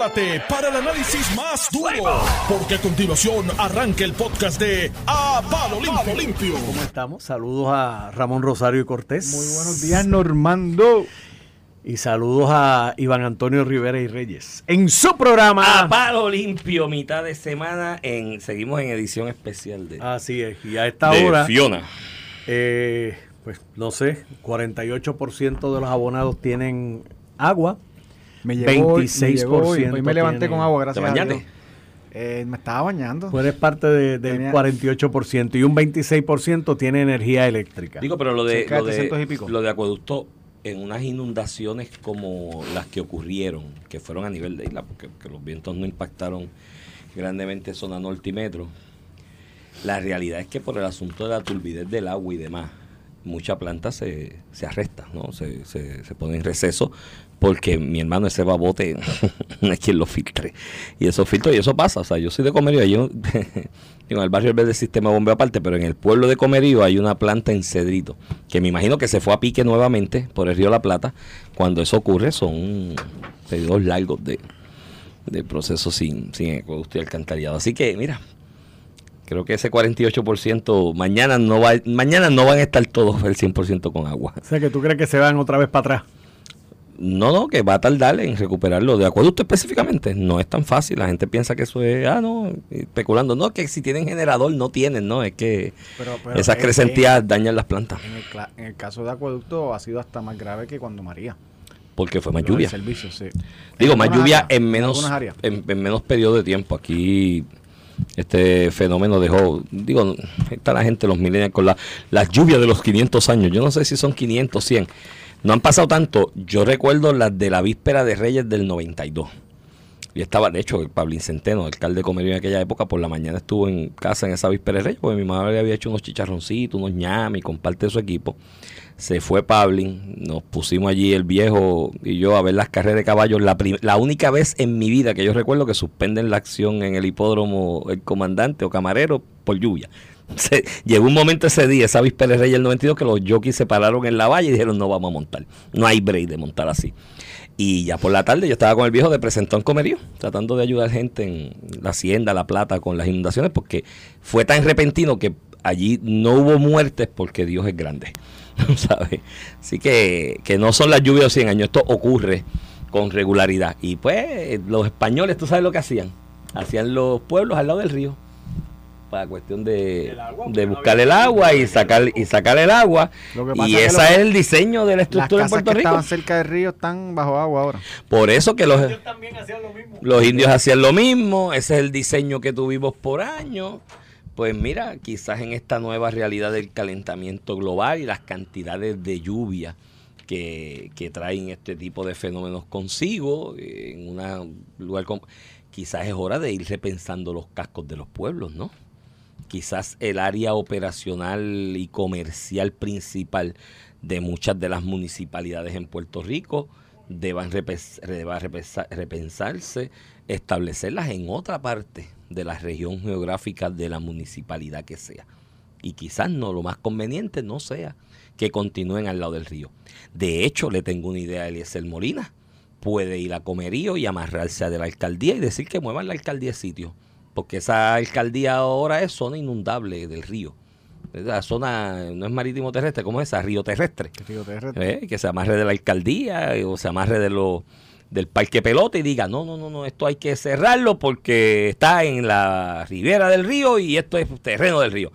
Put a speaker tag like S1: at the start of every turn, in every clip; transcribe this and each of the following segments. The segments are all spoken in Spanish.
S1: prepárate para el análisis más duro, porque a continuación arranca el podcast de A Palo Limpio.
S2: ¿Cómo estamos? Saludos a Ramón Rosario y Cortés.
S3: Muy buenos días, Normando.
S2: Y saludos a Iván Antonio Rivera y Reyes. En su programa.
S4: A palo limpio, mitad de semana. En, seguimos en edición especial de,
S2: Así es. Y a esta
S4: de
S2: hora,
S4: Fiona.
S2: eh, pues no sé, 48% de los abonados tienen agua.
S3: Me llegó, hoy, me
S2: 26%
S3: llegó hoy. Hoy me levanté con agua, gracias
S4: ¿Te
S3: a
S4: bañaste?
S3: Dios. Eh, me estaba bañando.
S2: Tú eres parte de- del
S3: Tenía-
S2: 48% y un 26% tiene energía eléctrica.
S4: Digo, pero lo de, lo de,
S3: 300 y pico.
S4: lo de acueducto en unas inundaciones como las que ocurrieron, que fueron a nivel de isla, porque que los vientos no impactaron grandemente zona norte y metro. La realidad es que por el asunto de la turbidez del agua y demás, mucha planta se, se arresta, ¿no? Se, se, pone en receso porque mi hermano ese babote no es quien lo filtre. Y eso filtro, y eso pasa. O sea, yo soy de Comerío, yo, en el barrio del sistema bombeo aparte, pero en el pueblo de Comerío hay una planta en Cedrito, que me imagino que se fue a pique nuevamente por el río La Plata. Cuando eso ocurre son periodos largos de, de sin, sin. Así que, mira, creo que ese 48% mañana no va mañana no van a estar todos el 100% con agua.
S2: O sea que tú crees que se van otra vez para atrás.
S4: No, no, que va a tardar en recuperarlo. De acueducto específicamente, no es tan fácil. La gente piensa que eso es, ah, no, especulando. No, que si tienen generador, no tienen, no, es que
S3: Pero- pero
S4: esas
S3: es-
S4: crecentías dañan las plantas.
S3: En el, en el caso de acueducto ha sido hasta más grave que cuando María.
S4: Porque fue más
S3: Lo
S4: lluvia.
S3: servicio, sí.
S4: Digo, más lluvia
S3: áreas,
S4: en menos, en, en menos periodo de tiempo. Aquí este fenómeno dejó, digo, está la gente, los millennials, con la, las lluvias de los 500 años. Yo no sé si son 500, 100. No han pasado tanto. Yo recuerdo las de la víspera de Reyes del 92. Y estaba, de hecho, el Pablín Centeno, alcalde de Comerío en aquella época, por la mañana estuvo en casa en esa víspera de Reyes, porque mi madre había hecho unos chicharroncitos, unos ñamis con parte de su equipo. Se fue Pablin, nos pusimos allí el viejo y yo a ver las carreras de caballos. La, la única vez en mi vida que yo recuerdo que suspenden la acción en el hipódromo el comandante o camarero por lluvia. Llegó un momento ese día, esa víspera de Reyes del 92, que los jockeys se pararon en la valla y dijeron no vamos a montar. No hay break de montar así. Y ya por la tarde yo estaba con el viejo de presentón comerío, tratando de ayudar gente en la hacienda, La Plata, con las inundaciones, porque fue tan repentino que allí no hubo muertes porque Dios es grande. ¿sabes? Así que, que no son las lluvias de 100 años, esto ocurre con regularidad. Y pues los españoles, ¿tú sabes lo que hacían? Hacían los pueblos al lado del río. Para cuestión de, de buscar el agua y sacar, y sacar el agua. Y
S3: es que
S4: ese es el diseño de la
S3: Las
S4: estructura en
S3: casas
S4: Puerto
S3: que
S4: Rico.
S3: estaban cerca del río están bajo agua ahora.
S4: Por eso que los,
S2: también hacían lo mismo.
S4: los indios hacían lo mismo, ese es el diseño que tuvimos por años. Pues mira, quizás en esta nueva realidad del calentamiento global y las cantidades de lluvia que, que traen este tipo de fenómenos consigo, eh, en un lugar como, quizás es hora de ir repensando los cascos de los pueblos, ¿no? Quizás el área operacional y comercial principal de muchas de las municipalidades en Puerto Rico deban repensarse, establecerlas en otra parte de la región geográfica de la municipalidad que sea. Y quizás no, lo más conveniente no sea que continúen al lado del río. De hecho, le tengo una idea a Eliezer Molina. Puede ir a Comerío y amarrarse a de la alcaldía y decir que muevan la alcaldía de sitio. Porque esa alcaldía ahora es zona inundable del río. La zona no es marítimo terrestre, ¿cómo es esa? Río terrestre.
S3: Río terrestre.
S4: ¿eh? que se amarre de la alcaldía o se amarre de lo, del parque pelota y diga, no, no, no, no, esto hay que cerrarlo porque está en la ribera del río y esto es terreno del río.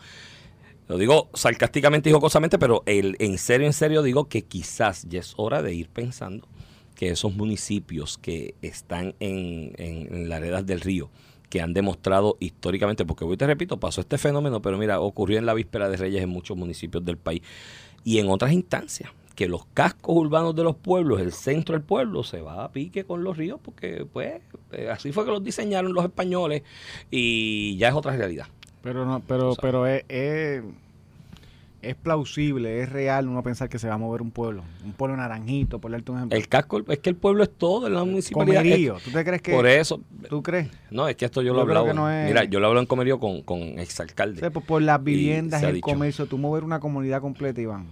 S4: Lo digo sarcásticamente y jocosamente, pero el, en serio, en serio digo que quizás ya es hora de ir pensando que esos municipios que están en, en, en del río, que han demostrado históricamente, porque hoy te repito, pasó este fenómeno, pero mira, ocurrió en la víspera de Reyes en muchos municipios del país y en otras instancias, que los cascos urbanos de los pueblos, el centro del pueblo, se va a pique con los ríos, porque pues eh, así fue que los diseñaron los españoles y ya es otra realidad.
S3: Pero no, pero,
S4: O sea.
S3: pero es, es, es plausible, es real uno pensar que se va a mover un pueblo. Un pueblo naranjito, por darte un ejemplo.
S4: El casco, es que el pueblo es todo en la municipalidad.
S3: Comerío. ¿Tú te crees que
S4: por eso,
S3: tú crees?
S4: no, es que esto yo,
S3: Yo
S4: lo he
S3: creo
S4: hablado.
S3: que no es-
S4: Mira, yo lo hablo en Comerío con, con
S3: O
S4: exalcalde.
S3: sea, por, por las viviendas, el comercio, tú mover una comunidad completa, Iván.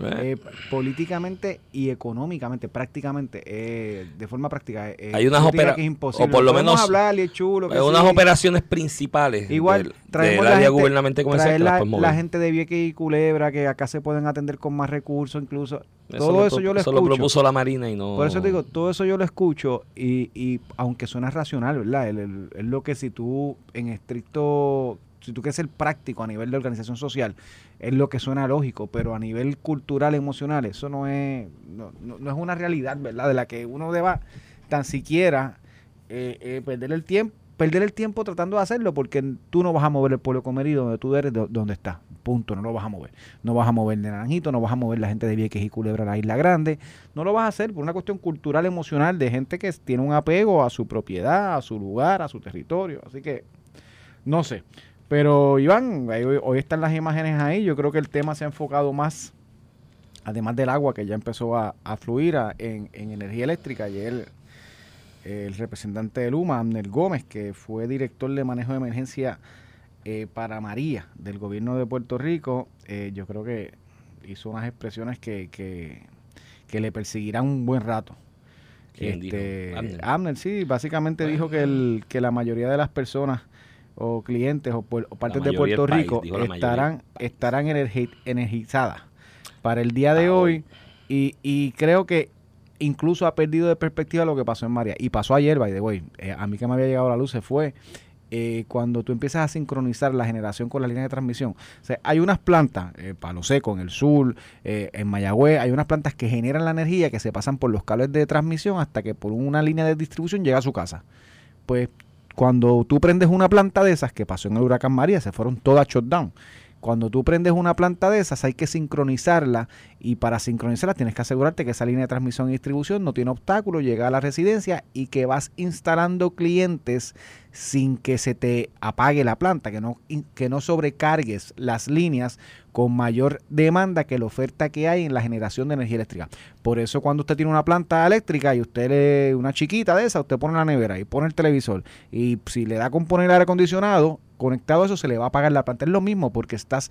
S3: Eh, políticamente y económicamente, prácticamente, eh, de forma práctica. eh,
S4: Hay unas
S3: yo diría
S4: opera-
S3: que es imposible.
S4: o por lo menos,
S3: hablar chulo. que
S4: Eh, unas
S3: sí.
S4: operaciones principales
S3: Igual,
S4: del,
S3: traemos
S4: del
S3: la
S4: área
S3: gente-
S4: gubernamental comercial
S3: la, gente de Vieques y Culebra, que acá se pueden atender con más recursos, incluso. todo
S4: lo
S3: eso yo lo
S4: eso
S3: escucho.
S4: lo propuso la Marina y no...
S3: Por eso te digo, todo eso yo lo escucho y, y aunque suena racional, ¿verdad? Es lo que si tú en estricto, si tú quieres ser práctico a nivel de organización social, es lo que suena lógico, pero a nivel cultural, emocional, eso no es, no, no- no es una realidad, ¿verdad? De la que uno deba tan siquiera eh, eh, perder el tiempo perder el tiempo tratando de hacerlo porque tú no vas a mover el pueblo comerido donde tú eres, de- donde está. Punto, no lo vas a mover. No vas a mover de Naranjito, no vas a mover la gente de Vieques y Culebra a la Isla Grande. No lo vas a hacer por una cuestión cultural, emocional de gente que tiene un apego a su propiedad, a su lugar, a su territorio. Así que, no sé. Pero Iván, hoy, hoy están las imágenes ahí. Yo creo que el tema se ha enfocado más, además del agua que ya empezó a, a fluir a- en, en energía eléctrica. Ayer el representante de Luma, Amner Gómez, que fue director de manejo de emergencia eh, para María del gobierno de Puerto Rico, eh, yo creo que hizo unas expresiones que, que, que le perseguirán un buen rato. Este,
S4: Amner.
S3: Amner, sí, básicamente dijo que, el, que la mayoría de las personas o clientes o, o partes de Puerto
S4: país,
S3: Rico estarán, estarán energi- energizadas para el día de
S4: Ah,
S3: hoy y, y creo que incluso ha perdido de perspectiva lo que pasó en María. Y pasó ayer, by the way. Eh, a mí que me había llegado la luz se fue eh, cuando tú empiezas a sincronizar la generación con la línea de transmisión. O sea, hay unas plantas, eh, Palo Seco en el sur, eh, en Mayagüez, hay unas plantas que generan la energía que se pasan por los cables de transmisión hasta que por una línea de distribución llega a su casa. Pues cuando tú prendes una planta de esas, que pasó en el huracán María, se fueron todas shutdown. Cuando tú prendes una planta de esas hay que sincronizarla y para sincronizarla tienes que asegurarte que esa línea de transmisión y distribución no tiene obstáculo, llega a la residencia y que vas instalando clientes sin que se te apague la planta, que no, que no sobrecargues las líneas con mayor demanda que la oferta que hay en la generación de energía eléctrica. Por eso cuando usted tiene una planta eléctrica y usted le, una chiquita de esa, usted pone la nevera y pone el televisor y si le da con poner el aire acondicionado, conectado a eso se le va a apagar la planta. Es lo mismo porque estás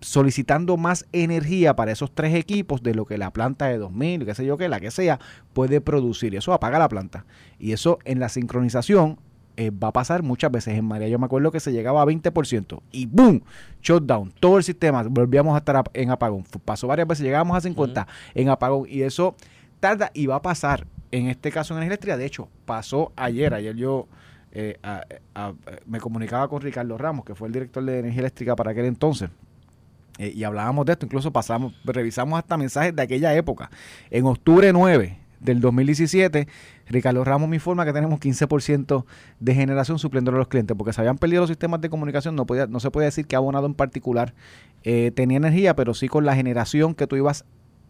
S3: solicitando más energía para esos tres equipos de lo que la planta de 2000, qué sé yo qué, la que sea, puede producir. Y eso apaga la planta. Y eso en la sincronización eh, va a pasar muchas veces. En María yo me acuerdo que se llegaba a 20% y ¡boom! Shutdown. Todo el sistema, volvíamos a estar en apagón. Pasó varias veces, llegábamos a 50 en apagón y eso tarda y va a pasar. En este caso en energía eléctrica, de hecho, pasó ayer. Ayer yo eh, me comunicaba con Ricardo Ramos, que fue el director de energía eléctrica para aquel entonces. Eh, y hablábamos de esto, incluso pasamos, revisamos hasta mensajes de aquella época. En octubre 9 del 2017, Ricardo Ramos me informa que tenemos 15% de generación supliendo a los clientes, porque se habían perdido los sistemas de comunicación, no, podía, no se puede decir que abonado en particular eh, tenía energía, pero sí con la generación que tú ibas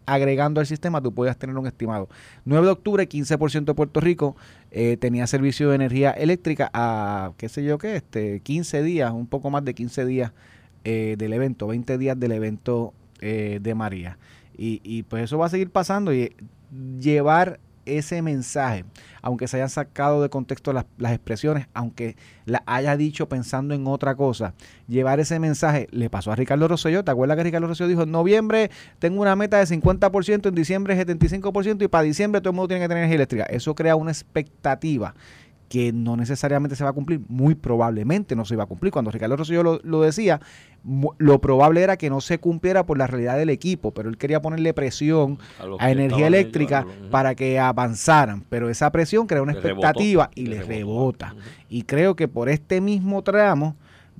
S3: agregando al sistema, tú podías tener un estimado. 9 de octubre, 15% de Puerto Rico eh, tenía servicio de energía eléctrica a, qué sé yo qué, este, 15 días, un poco más de 15 días eh, del evento, 20 días del evento de María. Y, y pues eso va a seguir pasando y llevar ese mensaje, aunque se hayan sacado de contexto las, expresiones, aunque la haya dicho pensando en otra cosa, llevar ese mensaje le pasó a Ricardo Rosselló. ¿Te acuerdas que Ricardo Rosselló dijo en noviembre tengo una meta de 50%, en diciembre 75% y para diciembre todo el mundo tiene que tener energía eléctrica? Eso crea una expectativa que no necesariamente se va a cumplir, muy probablemente no se iba a cumplir. Cuando Ricardo Rosselló lo, lo decía, lo probable era que no se cumpliera por la realidad del equipo, pero él quería ponerle presión
S4: A
S3: energía eléctrica
S4: ellos,
S3: para que avanzaran, pero esa presión crea una
S4: Le rebotó,
S3: expectativa y
S4: le
S3: les
S4: rebotó.
S3: rebota. Y creo que por este mismo tramo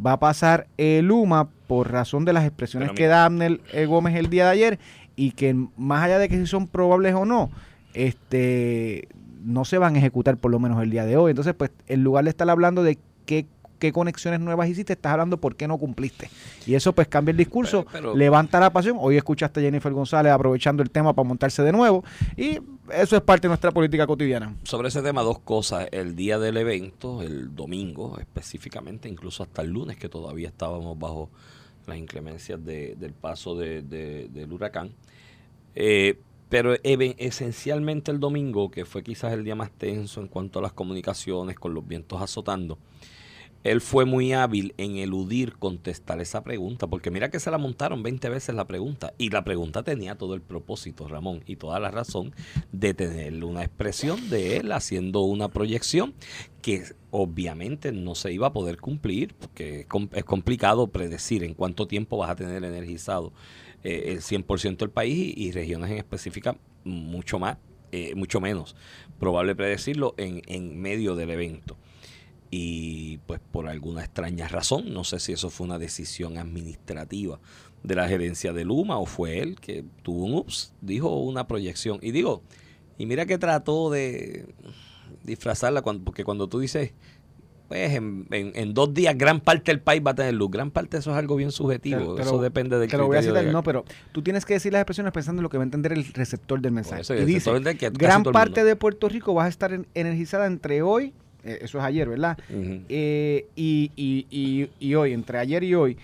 S3: va a pasar el Luma por razón de las expresiones que da Abner eh, Gómez el día de ayer y que más allá de que si son probables o no, este no se van a ejecutar por lo menos el día de hoy. Entonces, pues en lugar de estar hablando de qué qué conexiones nuevas hiciste, estás hablando por qué no cumpliste. Y eso pues cambia el discurso,
S4: Pero- pero-
S3: levanta la pasión. Hoy escuchaste a Jennifer González aprovechando el tema para montarse de nuevo y eso es parte de nuestra política cotidiana.
S4: Sobre ese tema, dos cosas. El día del evento, el domingo específicamente, incluso hasta el lunes, que todavía estábamos bajo las inclemencias de- del paso de- de- del huracán. Eh, pero esencialmente el domingo, que fue quizás el día más tenso en cuanto a las comunicaciones, con los vientos azotando, él fue muy hábil en eludir contestar esa pregunta, porque mira que se la montaron 20 veces la pregunta, y la pregunta tenía todo el propósito, Ramón, y toda la razón de tener una expresión de él haciendo una proyección que obviamente no se iba a poder cumplir, porque es complicado predecir en cuánto tiempo vas a tener energizado eh, el 100% del país y, regiones en específica mucho más, eh, mucho menos. Probable predecirlo en, en medio del evento y pues por alguna extraña razón, no sé si eso fue una decisión administrativa de la gerencia de Luma o fue él que tuvo un ups, dijo una proyección. Y digo, y mira que trató de disfrazarla, cuando, porque cuando tú dices, pues en, en, dos días gran parte del país va a tener luz, gran parte de eso es algo bien subjetivo, eso depende del
S3: Te lo voy a citar, no, pero tú tienes que decir las expresiones pensando en lo que va a entender el receptor del mensaje. y dice, gran parte de Puerto Rico va a estar energizada entre hoy eh, eso es ayer, ¿verdad? Eh, y, y, y, hoy, entre ayer y hoy,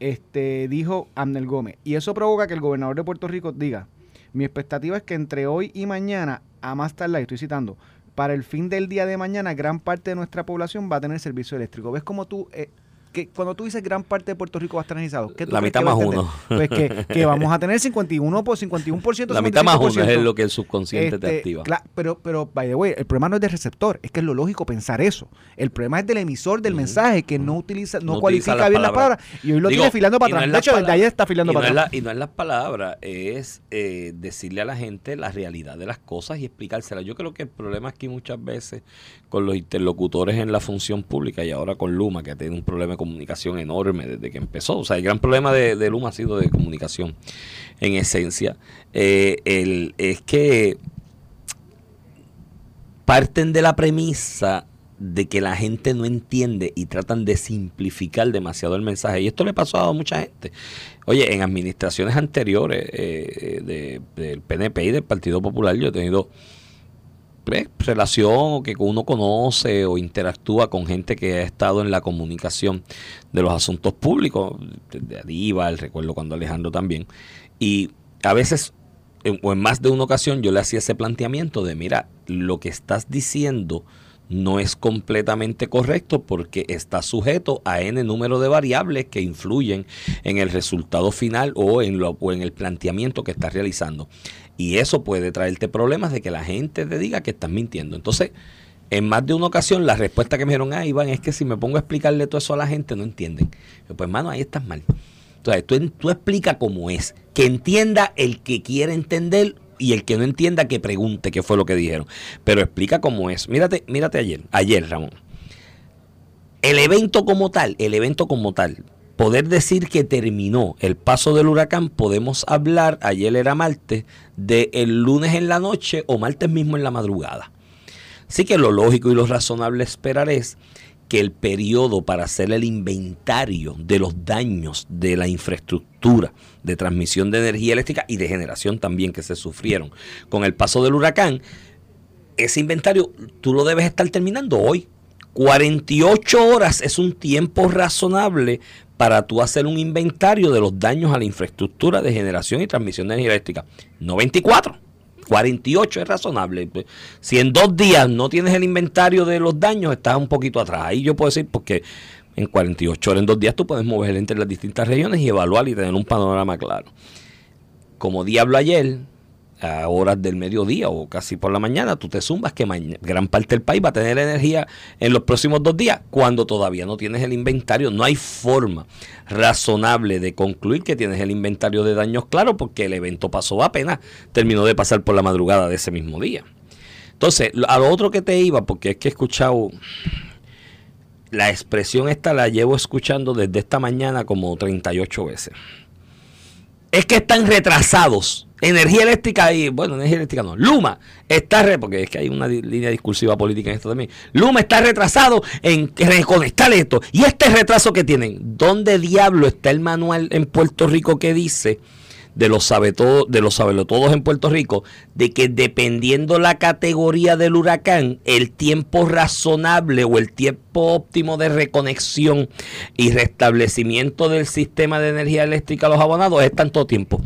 S3: este dijo Amnel Gómez. Y eso provoca que el gobernador de Puerto Rico diga, mi expectativa es que entre hoy y mañana, a más tarde, estoy citando, para el fin del día de mañana, gran parte de nuestra población va a tener servicio eléctrico. ¿Ves cómo tú eh, que cuando tú dices gran parte de Puerto Rico va a estar energizado, ¿qué
S4: La mitad más uno.
S3: Pues que, vamos a tener 51 por 51%.
S4: La mitad más uno es lo que el subconsciente te este, activa.
S3: pero, pero, by the way, el problema no es del receptor, es que es lo lógico pensar eso. El problema es del emisor del mensaje que no utiliza, no, cualifica bien las palabras. Y hoy lo tiene filando para atrás. de hecho, desde ayer está filando para atrás.
S4: y no es las palabras, es eh, decirle a la gente la realidad de las cosas y explicárselas. Yo creo que el problema aquí muchas veces con los interlocutores en la función pública y ahora con Luma, que tiene un problema comunicación enorme desde que empezó. O sea, el gran problema de, Luma ha sido de comunicación en esencia. Eh, el, es que parten de la premisa de que la gente no entiende y tratan de simplificar demasiado el mensaje. Y esto le pasó a mucha gente. Oye, en administraciones anteriores eh, del PNP y del Partido Popular yo he tenido relación que uno conoce o interactúa con gente que ha estado en la comunicación de los asuntos públicos, de el recuerdo cuando Alejandro también, y a veces o en más de una ocasión yo le hacía ese planteamiento de, mira, lo que estás diciendo no es completamente correcto porque está sujeto a n número de variables que influyen en el resultado final o en, lo, o en el planteamiento que estás realizando. Y eso puede traerte problemas de que la gente te diga que estás mintiendo. Entonces, en más de una ocasión, la respuesta que me dieron, ah, Iván, es que si me pongo a explicarle todo eso a la gente, no entienden. pues, hermano, ahí estás mal. Entonces, tú, tú explica cómo es. Que entienda el que quiere entender y el que no entienda que pregunte qué fue lo que dijeron. Pero explica cómo es. Mírate, mírate ayer, ayer, Ramón. El evento como tal, el evento como tal, poder decir que terminó el paso del huracán, podemos hablar, ayer era martes, de el lunes en la noche o martes mismo en la madrugada. Así que lo lógico y lo razonable esperar es que el periodo para hacer el inventario de los daños de la infraestructura de transmisión de energía eléctrica y de generación también que se sufrieron con el paso del huracán, ese inventario tú lo debes estar terminando hoy. 48 horas es un tiempo razonable para tú hacer un inventario de los daños a la infraestructura de generación y transmisión de energía eléctrica. No 24. 48 es razonable. Si en dos días no tienes el inventario de los daños, estás un poquito atrás. Ahí yo puedo decir porque en 48 horas, en dos días, tú puedes mover entre las distintas regiones y evaluar y tener un panorama claro. Como diablo ayer, a horas del mediodía o casi por la mañana, tú te zumbas que gran parte del país va a tener energía en los próximos dos días cuando todavía no tienes el inventario. No hay forma razonable de concluir que tienes el inventario de daños claro porque el evento pasó apenas, terminó de pasar por la madrugada de ese mismo día. Entonces, a lo otro que te iba, porque es que he escuchado la expresión esta la llevo escuchando desde esta mañana como 38 veces. Es que están retrasados Energía eléctrica y, bueno, energía eléctrica no, Luma está, re, porque es que hay una línea discursiva política en esto también. Luma está retrasado en reconectar esto. Y este retraso que tienen, ¿dónde diablo está el manual en Puerto Rico que dice de los sabe de los todos en Puerto Rico, de que dependiendo la categoría del huracán, el tiempo razonable o el tiempo óptimo de reconexión y restablecimiento del sistema de energía eléctrica a los abonados es tanto tiempo.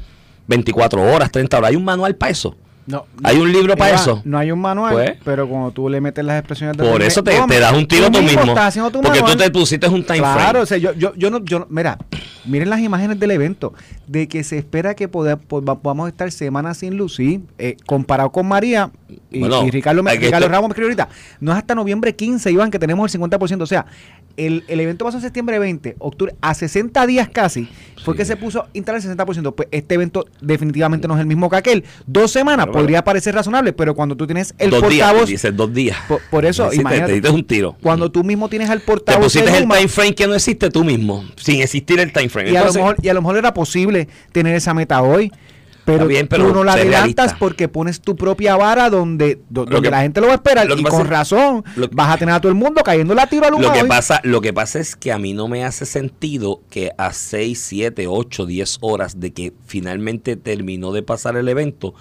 S4: 24 horas, 30 horas. Hay un manual para eso.
S3: No,
S4: ¿Hay un libro para
S3: Eva,
S4: eso?
S3: No hay un manual,
S4: Pues.
S3: pero cuando tú le metes las expresiones de
S4: Por eso te, das un tiro tú mismo.
S3: estás tu
S4: Porque tú te pusiste un time
S3: Claro,
S4: frame.
S3: o sea, yo, yo, yo no, yo no- mira, miren las imágenes del evento, de que se espera que poder, pues, estar semanas sin luz, sí, eh, comparado con María y,
S4: Bueno,
S3: y Ricardo, Ricardo Ramos me escribió ahorita, no es hasta noviembre 15, Iván, que tenemos el 50%, o sea, el, el evento pasó en septiembre 20, octubre, a 60 días casi, fue
S4: Sí.
S3: que se puso instalar el 60%, pues este evento definitivamente no es el mismo que aquel, dos semanas
S4: Pero bueno.
S3: podría parecer razonable, pero cuando tú tienes el
S4: dos días,
S3: portavoz,
S4: dices dos días.
S3: por, por eso, imagínate,
S4: te un tiro.
S3: cuando tú mismo tienes al
S4: te
S3: portavoz
S4: pusiste
S3: de
S4: el time frame que no existe tú mismo, sin existir el time frame.
S3: y, a lo mejor, y a lo mejor era posible tener esa meta hoy, pero,
S4: bien, pero
S3: tú no la adelantas porque pones tu propia vara donde, donde
S4: que-
S3: la gente lo va a esperar y con
S4: es-
S3: razón
S4: lo-
S3: vas a tener a todo el mundo cayendo la tiro a Luma
S4: Lo que,
S3: hoy.
S4: pasa, lo que pasa es que a mí no me hace sentido que a 6, 7, 8, 10 horas de que finalmente terminó de pasar el evento,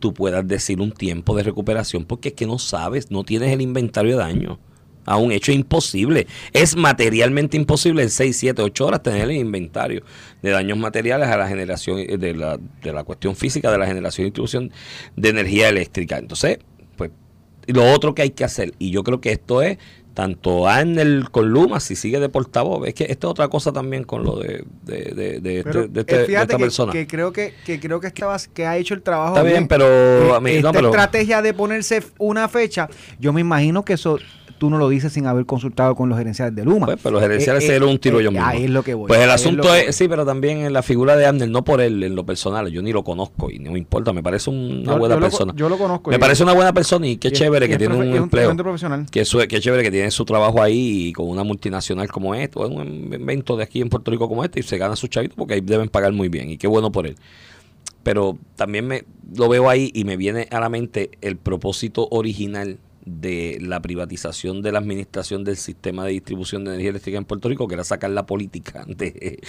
S4: tú puedas decir un tiempo de recuperación, porque es que no sabes, no tienes el inventario de daño. A un hecho imposible. Es materialmente imposible en 6, 7, 8 horas tener el inventario de daños materiales a la generación eh, de la, de la cuestión física, de la generación y distribución de energía eléctrica. Entonces, pues lo otro que hay que hacer, y yo creo que esto es tanto Arnel con Luma, si sigue de portavoz, es que esta es otra cosa también con lo de, de, de, de
S3: Pero,
S4: este- de
S3: eh,
S4: este- de
S3: fíjate
S4: esta
S3: que,
S4: persona.
S3: que creo que, que creo que estabas que ha hecho el trabajo
S4: Está bien, pero a mí-
S3: esta
S4: no, pero-
S3: estrategia de ponerse una fecha yo me imagino que eso tú no lo dices sin haber consultado con los gerenciales de Luma
S4: Pues, pero los gerenciales
S3: Eh,
S4: se
S3: eh,
S4: dieron un tiro
S3: eh,
S4: yo mismo.
S3: ahí es lo que voy
S4: Pues el asunto es, sí, pero también en la figura de Arnel, no por él, en lo personal, yo ni lo conozco y no me importa, me parece una buena persona.
S3: yo lo conozco
S4: Me parece una buena persona y qué chévere que tiene un empleo.
S3: profesional
S4: que chévere que tiene su trabajo ahí y con una multinacional como esto, es un evento de aquí en Puerto Rico como este y se gana su chavito porque ahí deben pagar muy bien y qué bueno por él. Pero también me lo veo ahí y me viene a la mente el propósito original de la privatización de la administración del sistema de distribución de energía eléctrica en Puerto Rico, que era sacar la política de,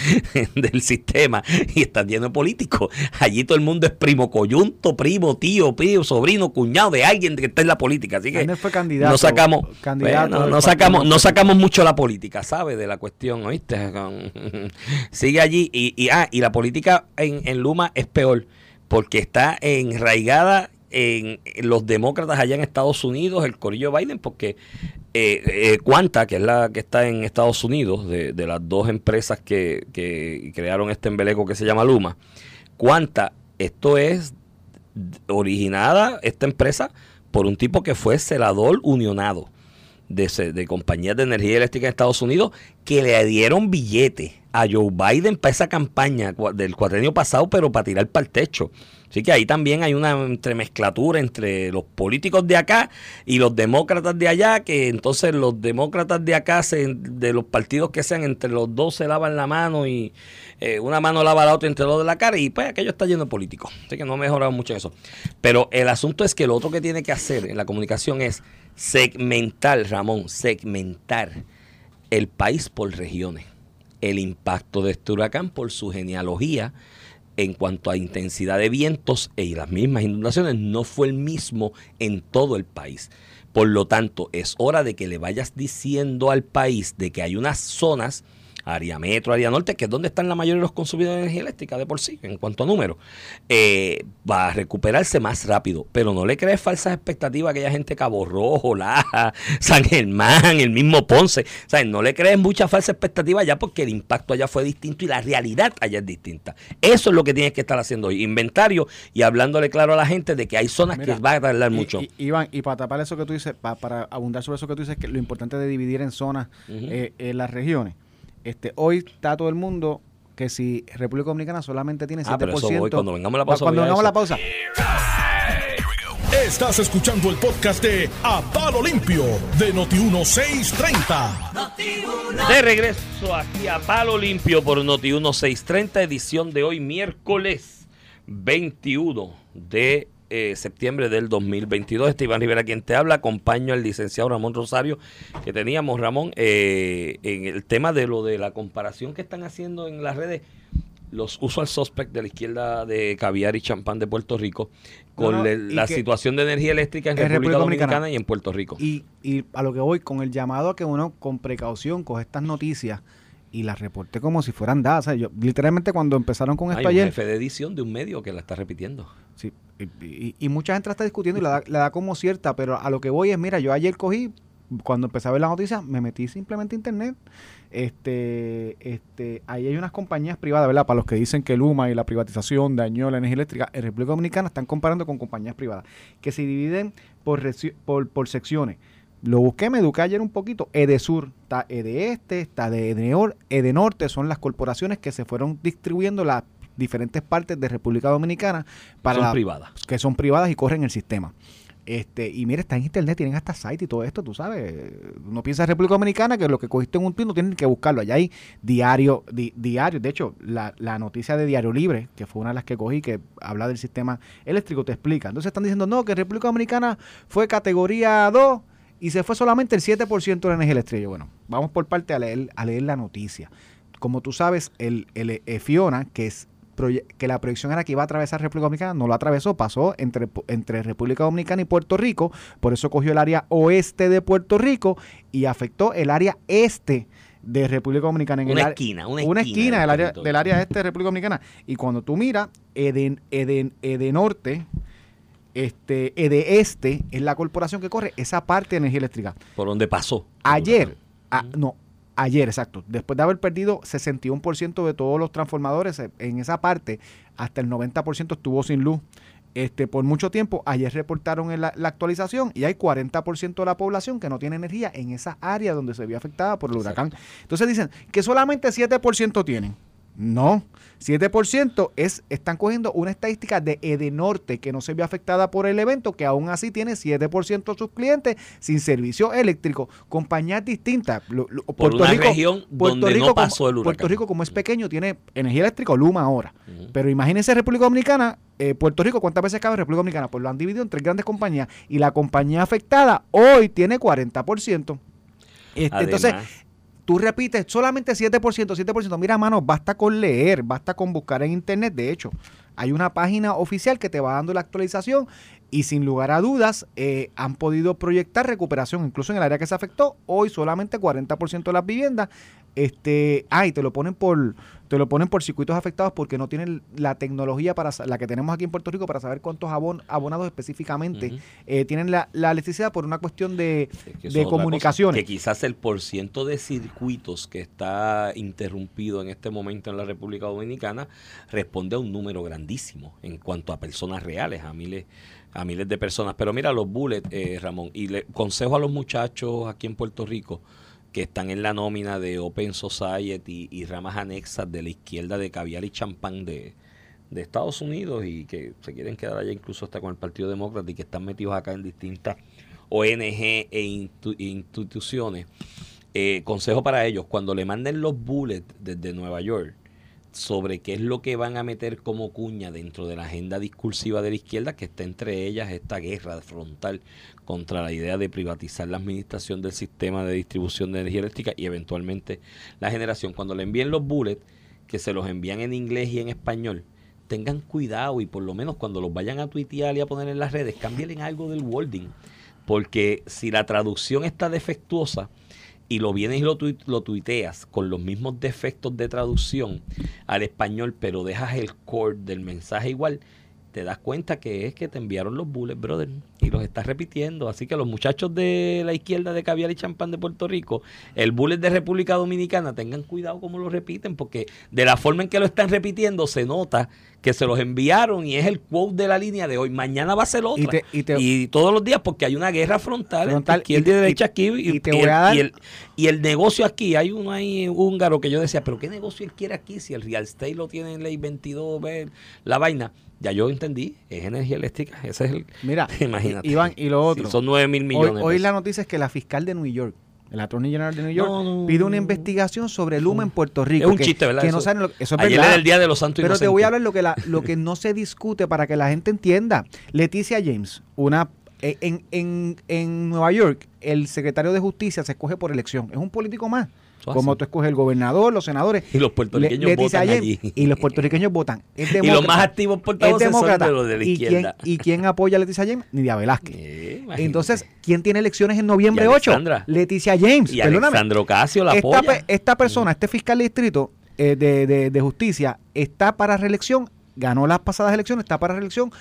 S4: del sistema y está lleno de políticos. Allí todo el mundo es primo coyunto, primo, tío, tío, sobrino, cuñado de alguien que está en la política. Así que
S3: fue candidato,
S4: no sacamos,
S3: candidato
S4: bueno, no sacamos, no sacamos mucho la política, ¿sabes? De la cuestión, ¿oíste? Sigue allí y, y, ah, y la política en, en Luma es peor porque está enraigada en, los demócratas allá en Estados Unidos, el corillo Biden, porque eh, eh, que es la que está en Estados Unidos, de, las dos empresas que, que crearon este embeleco que se llama Luma, Quanta, esto es originada, esta empresa, por un tipo que fue celador unionado de, compañías de energía eléctrica en Estados Unidos que le dieron billete a Joe Biden para esa campaña del cuatrenio pasado, pero para tirar para el techo. Así que ahí también hay una entremezclatura entre los políticos de acá y los demócratas de allá, que entonces los demócratas de acá, de los partidos que sean, entre los dos se lavan la mano y eh, una mano lava la otra entre los de la cara y pues aquello está lleno de políticos. Así que no ha mejorado mucho eso. Pero el asunto es que lo otro que tiene que hacer en la comunicación es segmentar, Ramón, segmentar el país por regiones. El impacto de este huracán por su genealogía en cuanto a intensidad de vientos y las mismas inundaciones no fue el mismo en todo el país. Por lo tanto, es hora de que le vayas diciendo al país de que hay unas zonas, área metro, área norte, que es donde están la mayoría de los consumidores de energía eléctrica de por sí, en cuanto a número, eh, va a recuperarse más rápido. Pero no le crees falsas expectativas a aquella gente Cabo Rojo, Laja, San Germán, el mismo Ponce. O sea, no le crees mucha falsa expectativa allá porque el impacto allá fue distinto y la realidad allá es distinta. Eso es lo que tienes que estar haciendo hoy. Inventario y hablándole claro a la gente de que hay zonas
S3: Mira,
S4: que va a tardar
S3: Y-
S4: mucho.
S3: y- Iván, y para tapar eso que tú dices, pa- para abundar sobre eso que tú dices, que lo importante de dividir en zonas eh, en las regiones. Este, hoy está todo el mundo que si República Dominicana solamente tiene 7%.
S4: Ah, pero eso voy, cuando vengamos a la pausa
S3: Cuando vengamos a la pausa.
S1: Estás escuchando el podcast de A Palo Limpio de Noti1630.
S4: De regreso aquí a Palo Limpio por Noti 1630, edición de hoy, miércoles 21 de eh, septiembre del 2022. Este Iván Rivera quien te habla. Acompaño al licenciado Ramón Rosario, que teníamos, Ramón, eh, en el tema de lo de la comparación que están haciendo en las redes los usual suspect de la izquierda de caviar y champán de Puerto Rico con
S3: No, no,
S4: la situación de energía eléctrica en República,
S3: República
S4: Dominicana,
S3: Dominicana.
S4: y en Puerto Rico.
S3: Y, y a lo que voy, con el llamado a que uno con precaución coge estas noticias y las reporte como si fueran dadas. O sea, yo, literalmente cuando empezaron con
S4: Hay
S3: esto
S4: un
S3: ayer,
S4: jefe de edición de un medio que la está repitiendo.
S3: sí, Y, y mucha gente la está discutiendo y la da, la da como cierta, pero a lo que voy es, mira, yo ayer cogí, cuando empecé a ver la noticia, me metí simplemente a internet. Este, este, ahí hay unas compañías privadas, ¿verdad? Para los que dicen que Luma y la privatización dañó la energía eléctrica, en República Dominicana están comparando con compañías privadas que se dividen por, por, por secciones. Lo busqué, me eduqué ayer un poquito. Edesur, está Este, está de Edenor, Edenorte, son las corporaciones que se fueron distribuyendo las diferentes partes de República Dominicana para
S4: Son
S3: la-
S4: privadas.
S3: que son privadas y corren el sistema. Este, y mira, está en internet, tienen hasta site y todo esto, tú sabes. Uno piensa en República Dominicana que lo que cogiste en un tuit no tienen que buscarlo. Allá hay diario, di- diario. De hecho, la, la noticia de Diario Libre, que fue una de las que cogí, que habla del sistema eléctrico, te explica. Entonces están diciendo, no, que República Dominicana fue categoría 2 y se fue solamente el 7% de la energía eléctrica. Bueno, vamos por parte a leer, a leer la noticia. Como tú sabes, el, el eh, Fiona, que es que la proyección era que iba a atravesar República Dominicana, no lo atravesó, pasó entre, entre República Dominicana y Puerto Rico, por eso cogió el área oeste de Puerto Rico y afectó el área este de República Dominicana. En
S4: Una
S3: el
S4: esquina, una
S3: una
S4: esquina
S3: esquina
S4: del
S3: área, del área este de República Dominicana. Y cuando tú miras, Eden, Eden, Edenorte, este, Este es la corporación que corre esa parte de energía eléctrica.
S4: Por donde pasó.
S3: Ayer, a- no, ayer, exacto, después de haber perdido 61% de todos los transformadores eh, en esa parte, hasta el 90% estuvo sin luz. Este, por mucho tiempo, ayer reportaron en la, la actualización y hay 40% de la población que no tiene energía en esa área donde se vio afectada por el huracán. Entonces dicen que solamente 7% tienen. No, 7% es, están cogiendo una estadística de Edenorte que no se vio afectada por el evento, que aún así tiene 7% de sus clientes sin servicio eléctrico. Compañías distintas. Lo- lo-
S4: Por una región donde no
S3: como-
S4: pasó el huracán.
S3: Puerto Rico, como es pequeño, tiene energía eléctrica Luma ahora. Pero imagínense República Dominicana, eh, Puerto Rico, ¿cuántas veces cabe República Dominicana? Pues lo han dividido en tres grandes compañías y la compañía afectada hoy tiene 40%. Este, entonces, tú repites solamente 7%, 7%. Mira, mano, basta con leer, basta con buscar en internet. De hecho, hay una página oficial que te va dando la actualización y sin lugar a dudas eh, han podido proyectar recuperación, incluso en el área que se afectó. Hoy solamente 40% de las viviendas. Este, ah, te lo ponen por te lo ponen por circuitos afectados porque no tienen la tecnología para la que tenemos aquí en Puerto Rico para saber cuántos abon- abonados específicamente eh, tienen la, la electricidad por una cuestión de,
S4: Es que
S3: de
S4: cosa,
S3: comunicaciones.
S4: Que quizás el porciento de circuitos que está interrumpido en este momento en la República Dominicana responde a un número grandísimo en cuanto a personas reales, a miles, a miles de personas. Pero mira los bullets, eh, Ramón, y le consejo a los muchachos aquí en Puerto Rico que están en la nómina de Open Society y ramas anexas de la izquierda de caviar y champán de, de Estados Unidos y que se quieren quedar allá incluso hasta con el Partido Demócrata y que están metidos acá en distintas ONG e instituciones. Eh, consejo para ellos, cuando le manden los bullets desde Nueva York sobre qué es lo que van a meter como cuña dentro de la agenda discursiva de la izquierda, que está entre ellas esta guerra frontal contra la idea de privatizar la administración del sistema de distribución de energía eléctrica y eventualmente la generación. Cuando le envíen los bullets, que se los envían en inglés y en español, tengan cuidado y por lo menos cuando los vayan a tuitear y a poner en las redes, cámbienle algo del wording. Porque si la traducción está defectuosa y lo vienes y lo, tui- lo tuiteas con los mismos defectos de traducción al español, pero dejas el core del mensaje igual, te das cuenta que es que te enviaron los bullets, brother, y los estás repitiendo. Así que los muchachos de la izquierda de caviar y champán de Puerto Rico, el bullet de República Dominicana, tengan cuidado cómo lo repiten, porque de la forma en que lo están repitiendo se nota que se los enviaron y es el quote de la línea de hoy. Mañana va a ser otra.
S3: Y te- y te-
S4: todos los días, porque hay una guerra frontal,
S3: Frontal,
S4: entre izquierda y,
S3: y-
S4: derecha aquí. Y,
S3: te
S4: el,
S3: dar-
S4: y el- y el negocio aquí, hay uno ahí húngaro que yo decía, pero ¿qué negocio él quiere aquí? Si el real estate lo tiene en ley 22, ve, la vaina. Ya yo entendí, es energía eléctrica. Ese es el.
S3: Mira,
S4: imagínate.
S3: Iván, y lo
S4: Sí,
S3: otro.
S4: son 9 mil
S3: Hoy,
S4: millones.
S3: hoy
S4: pesos.
S3: la noticia es que la fiscal de New York, el Attorney General de New York,
S4: No, no,
S3: pide una investigación sobre Luma en Puerto Rico.
S4: Es un
S3: que-
S4: chiste, ¿verdad?
S3: Que no saben lo- eso es
S4: Ayer
S3: verdad.
S4: era el Día de los Santos
S3: Pero te voy a
S4: Inocentes.
S3: hablar lo que, la, lo que no se discute para que la gente entienda. Leticia James, una eh, en, en, en Nueva York, el secretario de Justicia se escoge por elección. Es un político más.
S4: Eso
S3: Como tú escoges el gobernador, los senadores.
S4: Y los puertorriqueños
S3: Le- Leticia
S4: votan allí.
S3: Y los puertorriqueños votan. Es
S4: Y los más activos
S3: es
S4: portavoces son de los de la
S3: ¿Y quién,
S4: izquierda.
S3: ¿Y quién apoya a Leticia James? Nidia Velázquez.
S4: Eh.
S3: Entonces, ¿quién tiene elecciones en noviembre
S4: Y
S3: 8?
S4: Alexandra.
S3: Leticia James.
S4: y
S3: Perdóname.
S4: Alexandro Casio la
S3: esta,
S4: apoya.
S3: esta persona, este fiscal de distrito eh, de, de- de justicia, está para reelección, ganó las pasadas elecciones, está para reelección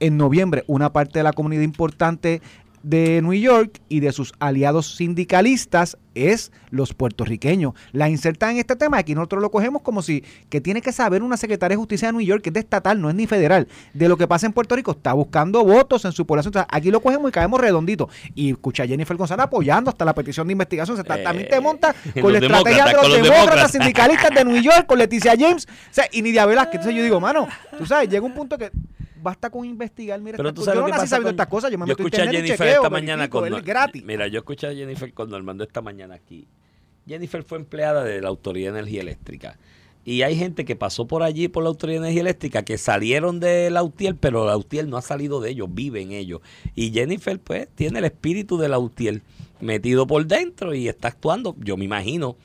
S3: en noviembre una parte de la comunidad importante de New York y de sus aliados sindicalistas es los puertorriqueños. La insertan en este tema, aquí nosotros lo cogemos como si que tiene que saber una secretaria de justicia de New York, que es de estatal, no es ni federal, de lo que pasa en Puerto Rico, está buscando votos en su población. aquí lo cogemos y caemos redondito. Y escucha a Jennifer González apoyando hasta la petición de investigación. Se está, también te eh, monta con la estrategia de los, demócratas, sindicalistas de New York, con Leticia James o sea, y Nidia Velázquez. Entonces yo digo, mano, tú sabes, llega un punto que basta con investigar. Mira,
S4: pero tú sabes yo no nací
S3: sabiendo estas cosas.
S4: Yo, me yo escuché a Jennifer esta mañana con. Gratis. Mira, yo escuché a Jennifer cuando Armando esta mañana aquí. Jennifer fue empleada de la Autoridad de Energía Eléctrica. Y hay gente que pasó por allí por la Autoridad de Energía Eléctrica que salieron de la UTIEL, pero la UTIEL no ha salido de ellos, vive en ellos. Y Jennifer, pues, tiene el espíritu de la UTIEL metido por dentro y está actuando, yo me imagino,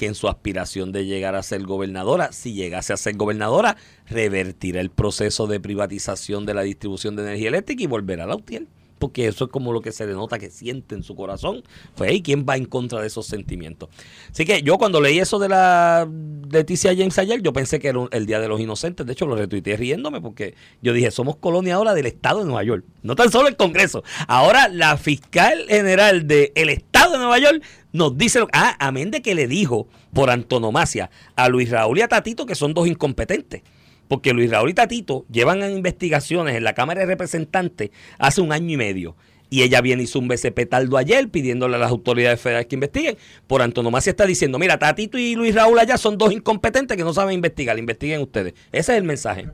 S4: que en su aspiración de llegar a ser gobernadora, si llegase a ser gobernadora, revertirá el proceso de privatización de la distribución de energía eléctrica y volverá a la UTIEL porque eso es como lo que se denota que siente en su corazón. Pues, ¿y quién va en contra de esos sentimientos? Así que yo cuando leí eso de la Leticia James ayer, yo pensé que era el Día de los Inocentes. De hecho, lo retuiteé riéndome porque yo dije, somos colonia ahora del Estado de Nueva York. No tan solo el Congreso. Ahora la fiscal general del Estado de Nueva York nos dice, ah, amén de que le dijo por antonomasia a Luis Raúl y a Tatito que son dos incompetentes porque Luis Raúl y Tatito llevan investigaciones en la Cámara de Representantes hace un año y medio. Y ella viene hizo un BCP taldo ayer pidiéndole a las autoridades federales que investiguen. Por antonomasia está diciendo, mira, Tatito y Luis Raúl allá son dos incompetentes que no saben investigar, investiguen ustedes. Ese es el mensaje.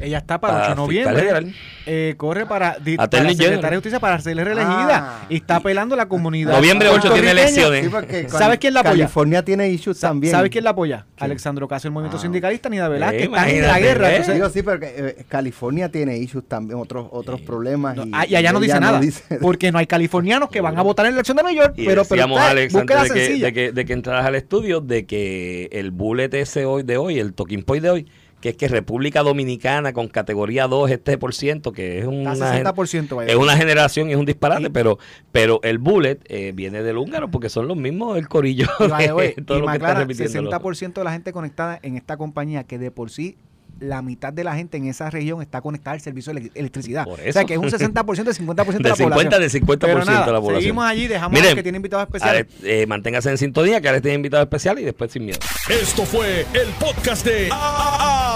S3: Ella está para, el 8 de noviembre. Eh, corre para, para Secretaria de Justicia para ser reelegida. Ah. y está apelando a la comunidad.
S4: Noviembre 8 tiene elecciones.
S3: ¿Sabes quién la apoya?
S5: California tiene issues también.
S3: ¿Sabes quién la apoya? Alexandro Casio, el movimiento ah. sindicalista, Nida Velázquez, que está en la guerra.
S5: Entonces, digo, sí, pero eh, California tiene issues también, otros otros problemas.
S3: y, ah, y, allá no dice nada. porque no hay californianos que van a votar en la elección de Nueva York. pero, pero
S4: Alex, antes de que, de, que, de que entraras al estudio, de que el bullet ese hoy de hoy, el talking point de hoy, que es que República Dominicana con categoría 2 este por ciento, que es una, es una generación y es un disparate, pero pero el bullet eh, viene del húngaro porque son los mismos el corillo.
S3: Y, todo lo que 60% de la gente conectada en esta compañía que de por sí la mitad de la gente en esa región está conectada al servicio de electricidad. O sea, que es un 60% de 50% de, la 50, población.
S4: De 50% de la población.
S3: Seguimos allí, dejamos a que tiene invitados especiales.
S4: Eh, manténgase en sintonía, que ahora tiene invitados especiales y después sin miedo.
S1: Esto fue el podcast de